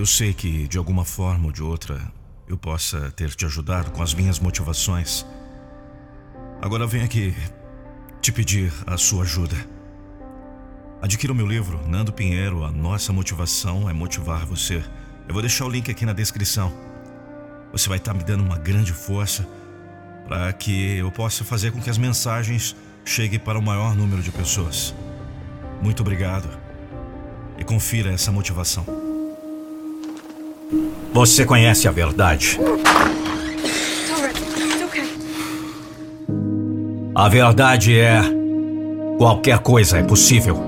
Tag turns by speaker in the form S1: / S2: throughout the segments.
S1: Eu sei que, de alguma forma ou de outra, eu possa ter te ajudado com as minhas motivações. Agora venho aqui te pedir a sua ajuda. Adquira o meu livro, Nando Pinheiro, A Nossa Motivação é Motivar Você. Eu vou deixar o link aqui na descrição. Você vai estar me dando uma grande força para que eu possa fazer com que as mensagens cheguem para o maior número de pessoas. Muito obrigado e confira essa motivação.
S2: Você conhece a verdade. A verdade é: qualquer coisa é possível.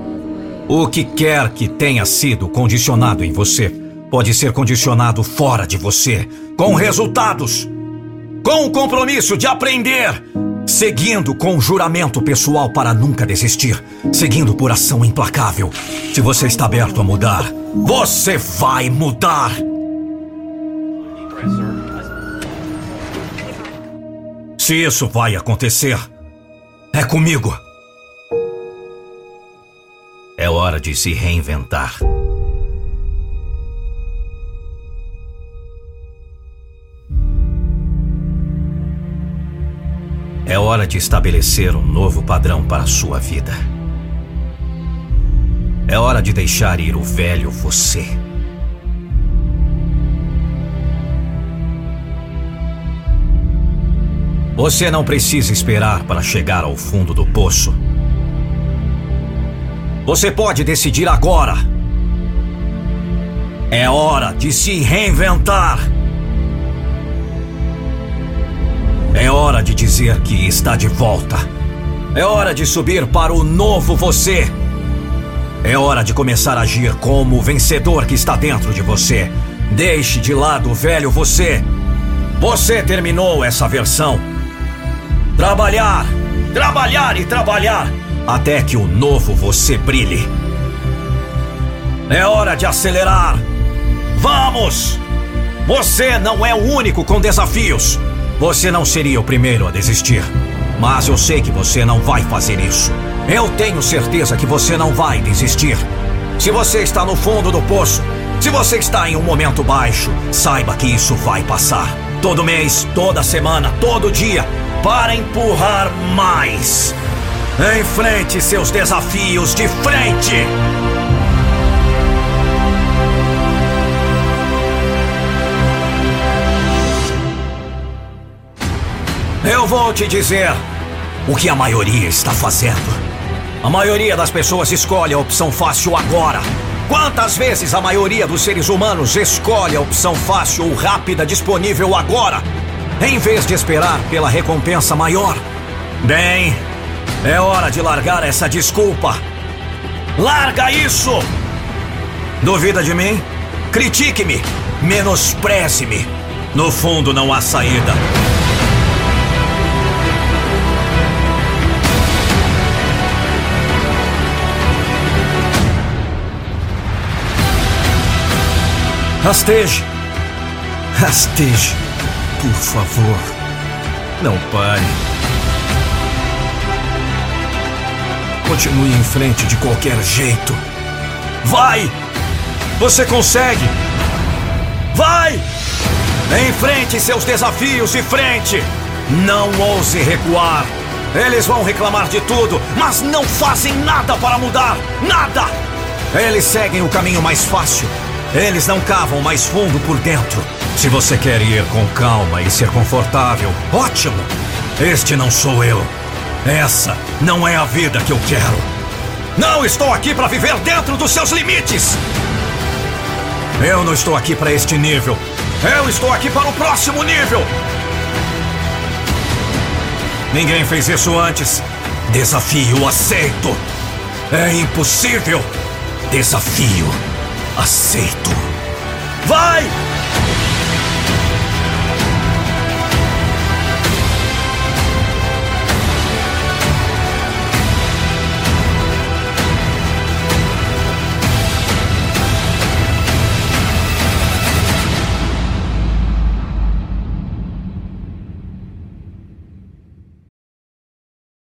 S2: O que quer que tenha sido condicionado em você pode ser condicionado fora de você, com resultados, com o compromisso de aprender, seguindo com juramento pessoal para nunca desistir, seguindo por ação implacável. Se você está aberto a mudar, você vai mudar. Se isso vai acontecer, é comigo. É hora de se reinventar. É hora de estabelecer um novo padrão para a sua vida. É hora de deixar ir o velho você. Você não precisa esperar para chegar ao fundo do poço. Você pode decidir agora. É hora de se reinventar. É hora de dizer que está de volta. É hora de subir para o novo você. É hora de começar a agir como o vencedor que está dentro de você. Deixe de lado o velho você. Você terminou essa versão. Trabalhar, trabalhar e trabalhar até que o novo você brilhe. É hora de acelerar. Vamos! Você não é o único com desafios. Você não seria o primeiro a desistir. Mas eu sei que você não vai fazer isso. Eu tenho certeza que você não vai desistir. Se você está no fundo do poço, se você está em um momento baixo, saiba que isso vai passar. Todo mês, toda semana, todo dia, para empurrar mais. Enfrente seus desafios de frente! Eu vou te dizer o que a maioria está fazendo. A maioria das pessoas escolhe a opção fácil agora. Quantas vezes a maioria dos seres humanos escolhe a opção fácil ou rápida disponível agora, em vez de esperar pela recompensa maior? Bem, é hora de largar essa desculpa. Larga isso! Duvida de mim? Critique-me, menospreze-me. No fundo, não há saída. Rasteje. Rasteje. Por favor. Não pare. Continue em frente de qualquer jeito. Vai! Você consegue! Vai! Enfrente seus desafios de frente! Não ouse recuar! Eles vão reclamar de tudo, mas não fazem nada para mudar! Nada! Eles seguem o caminho mais fácil. Eles não cavam mais fundo por dentro. Se você quer ir com calma e ser confortável, ótimo! Este não sou eu. Essa não é a vida que eu quero. Não estou aqui para viver dentro dos seus limites. Eu não estou aqui para este nível. Eu estou aqui para o próximo nível. Ninguém fez isso antes. Desafio aceito. É impossível. Desafio aceito. Vai!